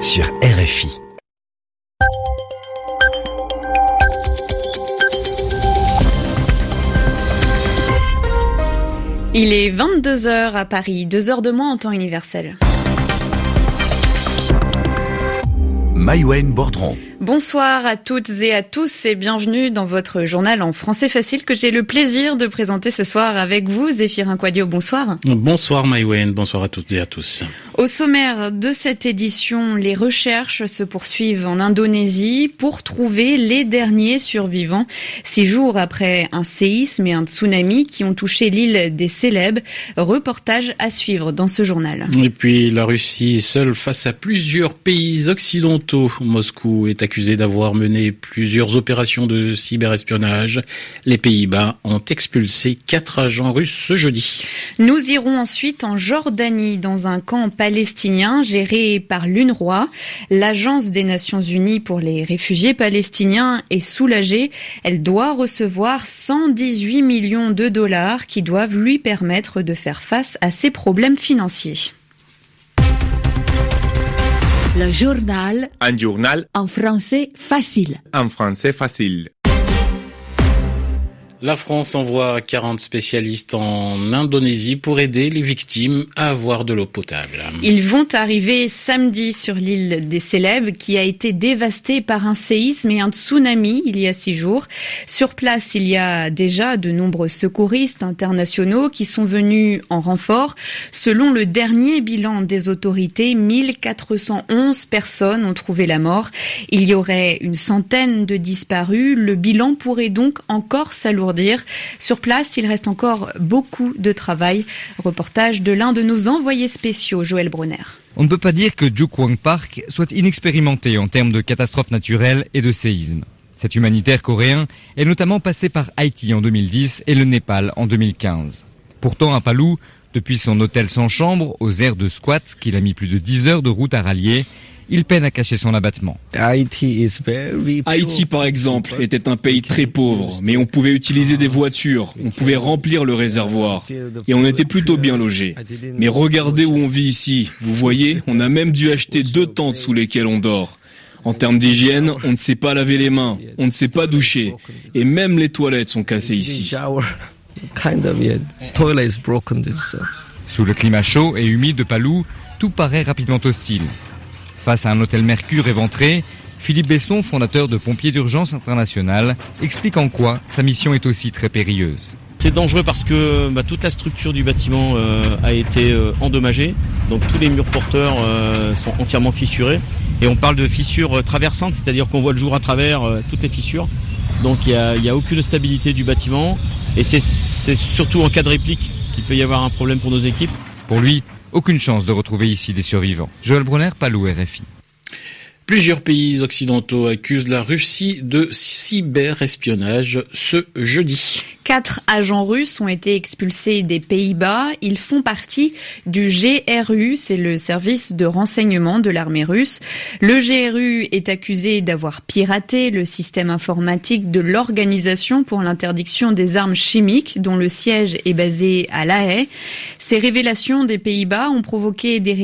sur RFI. Il est 22h à Paris, 2 heures de moins en temps universel. Maïwen Bordron. Bonsoir à toutes et à tous et bienvenue dans votre journal en français facile que j'ai le plaisir de présenter ce soir avec vous, Zéphirin Quadio. Bonsoir. Bonsoir Maïwen, bonsoir à toutes et à tous. Au sommaire de cette édition, les recherches se poursuivent en Indonésie pour trouver les derniers survivants. Six jours après un séisme et un tsunami qui ont touché l'île des Célèbres. Reportage à suivre dans ce journal. Et puis la Russie, seule face à plusieurs pays occidentaux, Moscou est accusé d'avoir mené plusieurs opérations de cyberespionnage. Les Pays-Bas ont expulsé quatre agents russes ce jeudi. Nous irons ensuite en Jordanie, dans un camp palestinien géré par l'UNRWA. L'Agence des Nations Unies pour les réfugiés palestiniens est soulagée. Elle doit recevoir 118 millions de dollars qui doivent lui permettre de faire face à ses problèmes financiers. Le journal. Un journal. En français facile. En français facile. La France envoie 40 spécialistes en Indonésie pour aider les victimes à avoir de l'eau potable. Ils vont arriver samedi sur l'île des Célèbres qui a été dévastée par un séisme et un tsunami il y a six jours. Sur place, il y a déjà de nombreux secouristes internationaux qui sont venus en renfort. Selon le dernier bilan des autorités, 1411 personnes ont trouvé la mort. Il y aurait une centaine de disparus. Le bilan pourrait donc encore s'alourdir Sur place, il reste encore beaucoup de travail. Reportage de l'un de nos envoyés spéciaux, Joël Brunner. On ne peut pas dire que Jukwang Park soit inexpérimenté en termes de catastrophes naturelles et de séismes. Cet humanitaire coréen est notamment passé par Haïti en 2010 et le Népal en 2015. Pourtant, à Palou, depuis son hôtel sans chambre, aux aires de squat qu'il a mis plus de 10 heures de route à rallier, il peine à cacher son abattement. Haïti, par exemple, était un pays très pauvre, mais on pouvait utiliser des voitures, on pouvait remplir le réservoir, et on était plutôt bien logé. Mais regardez où on vit ici. Vous voyez, on a même dû acheter deux tentes sous lesquelles on dort. En termes d'hygiène, on ne sait pas laver les mains, on ne sait pas doucher, et même les toilettes sont cassées ici. Sous le climat chaud et humide de Palou, tout paraît rapidement hostile. Face à un hôtel Mercure éventré, Philippe Besson, fondateur de Pompiers d'urgence international, explique en quoi sa mission est aussi très périlleuse. C'est dangereux parce que bah, toute la structure du bâtiment euh, a été euh, endommagée, donc tous les murs porteurs euh, sont entièrement fissurés. Et on parle de fissures traversantes, c'est-à-dire qu'on voit le jour à travers toutes les fissures. Donc il n'y a, a, aucune stabilité du bâtiment. Et c'est surtout en cas de réplique qu'il peut y avoir un problème pour nos équipes. Pour lui, aucune chance de retrouver ici des survivants. Joël Brunner, Palou, RFI. Plusieurs pays occidentaux accusent la Russie de cyberespionnage ce jeudi. Quatre agents russes ont été expulsés des Pays-Bas. Ils font partie du GRU, c'est le service de renseignement de l'armée russe. Le GRU est accusé d'avoir piraté le système informatique de l'Organisation pour l'interdiction des armes chimiques, dont le siège est basé à La Haye. Ces révélations des Pays-Bas ont provoqué des,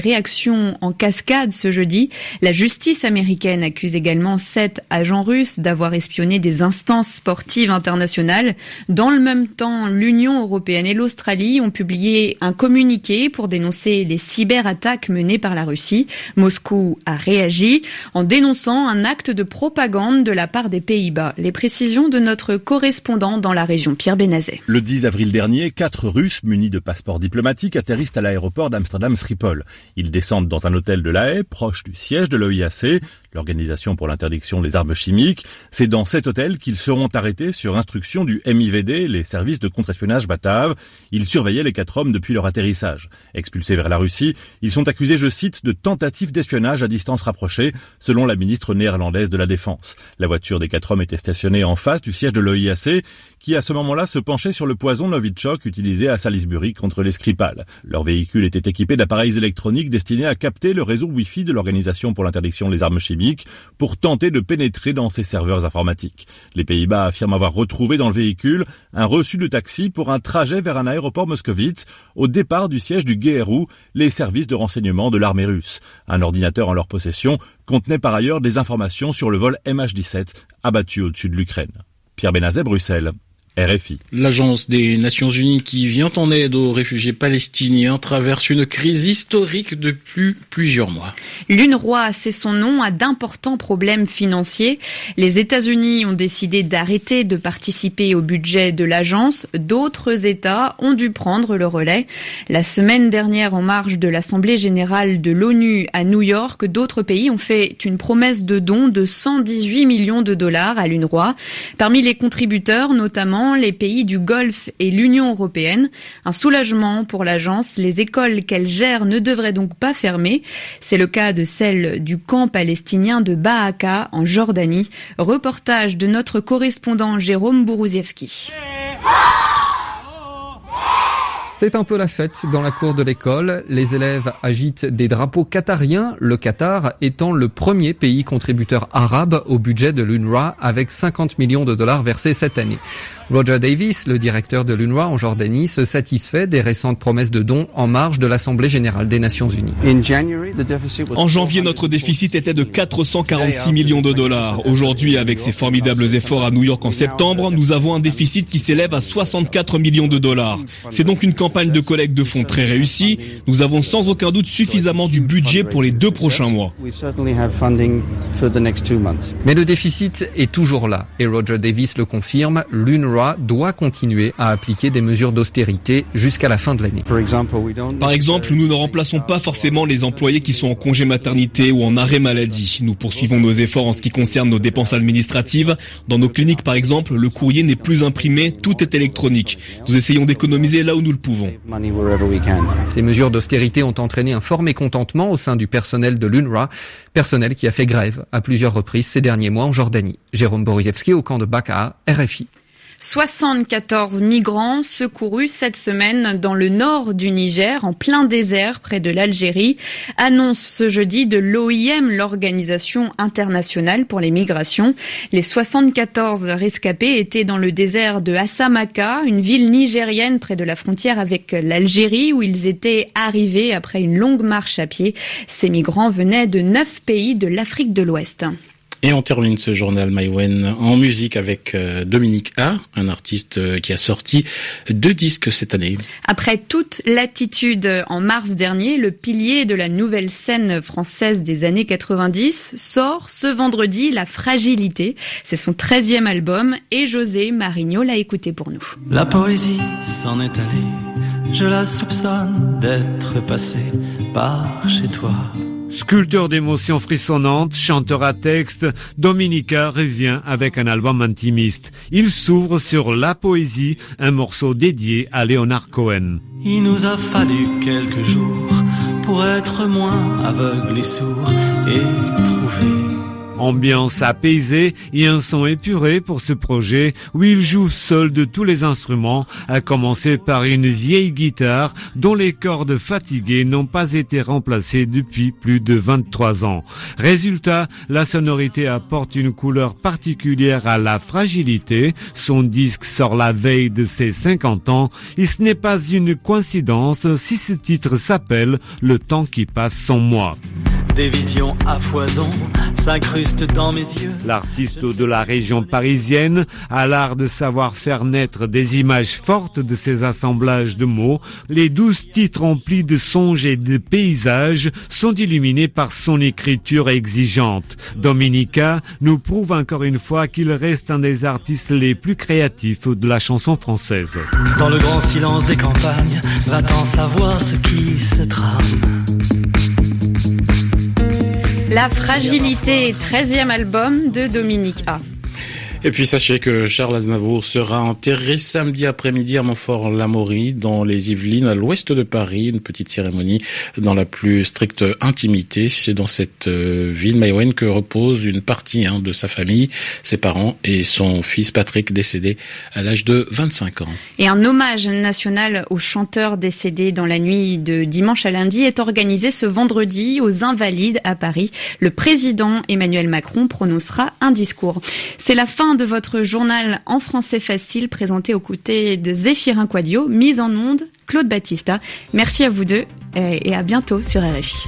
réactions en cascade ce jeudi. La justice américaine accuse également sept agents russes d'avoir espionné des instances sportives internationales. Dans le même temps, l'Union européenne et l'Australie ont publié un communiqué pour dénoncer les cyberattaques menées par la Russie. Moscou a réagi en dénonçant un acte de propagande de la part des Pays-Bas. Les précisions de notre correspondant dans la région, Pierre Benazet. Le 10 avril dernier, quatre Russes munis de passeports diplomatiques atterrissent à l'aéroport d'Amsterdam Schiphol. Ils descendent dans un hôtel de La Haye, proche du siège de l'OIAC l'Organisation pour l'interdiction des armes chimiques. C'est dans cet hôtel qu'ils seront arrêtés sur instruction du MIVD, les services de contre-espionnage bataves. Ils surveillaient les quatre hommes depuis leur atterrissage. Expulsés vers la Russie, ils sont accusés, je cite, de tentative d'espionnage à distance rapprochée, selon la ministre néerlandaise de la Défense. La voiture des quatre hommes était stationnée en face du siège de l'OIAC, qui à ce moment-là se penchait sur le poison Novichok utilisé à Salisbury contre les Skripal. Leur véhicule était équipé d'appareils électroniques destinés à capter le réseau Wi-Fi de l'Organisation pour l'interdiction des armes chimiques pour tenter de pénétrer dans ses serveurs informatiques. Les Pays-Bas affirment avoir retrouvé dans le véhicule un reçu de taxi pour un trajet vers un aéroport moscovite au départ du siège du GRU, les services de renseignement de l'armée russe. Un ordinateur en leur possession contenait par ailleurs des informations sur le vol MH17 abattu au-dessus de l'Ukraine. Pierre Benazet, Bruxelles. RFI. L'agence des Nations Unies qui vient en aide aux réfugiés palestiniens traverse une crise historique depuis plusieurs mois. L'UNRWA, c'est son nom, a d'importants problèmes financiers. Les États-Unis ont décidé d'arrêter de participer au budget de l'agence. D'autres États ont dû prendre le relais. La semaine dernière, en marge de l'Assemblée générale de l'ONU à New York, d'autres pays ont fait une promesse de don de 118 millions de dollars à l'UNRWA. Parmi les contributeurs, notamment les pays du Golfe et l'Union européenne. Un soulagement pour l'agence. Les écoles qu'elle gère ne devraient donc pas fermer. C'est le cas de celle du camp palestinien de Baaka en Jordanie. Reportage de notre correspondant Jérôme Bourouziewski. C'est un peu la fête dans la cour de l'école. Les élèves agitent des drapeaux qatariens, le Qatar étant le premier pays contributeur arabe au budget de l'UNRWA avec 50 millions de dollars versés cette année. Roger Davis, le directeur de l'UNRWA en Jordanie, se satisfait des récentes promesses de dons en marge de l'Assemblée générale des Nations unies. En janvier, notre déficit était de 446 millions de dollars. Aujourd'hui, avec ces formidables efforts à New York en septembre, nous avons un déficit qui s'élève à 64 millions de dollars. C'est donc une campagne de collecte de fonds très réussie. Nous avons sans aucun doute suffisamment du budget pour les deux prochains mois. Mais le déficit est toujours là, et Roger Davis le confirme, l'UNRWA doit continuer à appliquer des mesures d'austérité jusqu'à la fin de l'année. Par exemple, nous ne remplaçons pas forcément les employés qui sont en congé maternité ou en arrêt maladie. Nous poursuivons nos efforts en ce qui concerne nos dépenses administratives. Dans nos cliniques, par exemple, le courrier n'est plus imprimé, tout est électronique. Nous essayons d'économiser là où nous le pouvons. Ces mesures d'austérité ont entraîné un fort mécontentement au sein du personnel de l'UNRWA, personnel qui a fait grève à plusieurs reprises ces derniers mois en Jordanie. Jérôme Borievski au camp de Baka, RFI. 74 migrants secourus cette semaine dans le nord du Niger, en plein désert près de l'Algérie, annonce ce jeudi de l'OIM, l'Organisation internationale pour les migrations. Les 74 rescapés étaient dans le désert de Assamaka, une ville nigérienne près de la frontière avec l'Algérie, où ils étaient arrivés après une longue marche à pied. Ces migrants venaient de neuf pays de l'Afrique de l'Ouest. Et on termine ce journal Maïwen en musique avec euh, Dominique A, un artiste euh, qui a sorti deux disques cette année. Après toute l'attitude en mars dernier, le pilier de la nouvelle scène française des années 90 sort ce vendredi La Fragilité. C'est son 13e album et José Marigno l'a écouté pour nous. La poésie s'en est allée, je la soupçonne d'être passée par chez toi. Sculpteur d'émotions frissonnantes, chanteur à texte, Dominica revient avec un album intimiste. Il s'ouvre sur La Poésie, un morceau dédié à Leonard Cohen. Il nous a fallu quelques jours pour être moins aveugles et sourds et Ambiance apaisée et un son épuré pour ce projet où il joue seul de tous les instruments, à commencer par une vieille guitare dont les cordes fatiguées n'ont pas été remplacées depuis plus de 23 ans. Résultat, la sonorité apporte une couleur particulière à la fragilité. Son disque sort la veille de ses 50 ans et ce n'est pas une coïncidence si ce titre s'appelle Le temps qui passe sans moi. Des visions à foison s'incrustent dans mes yeux. L'artiste de la région parisienne a l'art de savoir faire naître des images fortes de ces assemblages de mots. Les douze titres remplis de songes et de paysages sont illuminés par son écriture exigeante. Dominica nous prouve encore une fois qu'il reste un des artistes les plus créatifs de la chanson française. Dans le grand silence des campagnes, va-t'en savoir ce qui se trame. La fragilité, 13e album de Dominique A. Et puis sachez que Charles Aznavour sera enterré samedi après-midi à Montfort-l'Amaury, dans les Yvelines, à l'ouest de Paris. Une petite cérémonie dans la plus stricte intimité. C'est dans cette euh, ville, Maïwen, que repose une partie hein, de sa famille, ses parents et son fils Patrick, décédé à l'âge de 25 ans. Et un hommage national aux chanteurs décédés dans la nuit de dimanche à lundi est organisé ce vendredi aux Invalides à Paris. Le président Emmanuel Macron prononcera un discours. C'est la de votre journal en français facile présenté aux côtés de Zéphirin Quadio, mise en onde Claude Battista. Merci à vous deux et à bientôt sur RFI.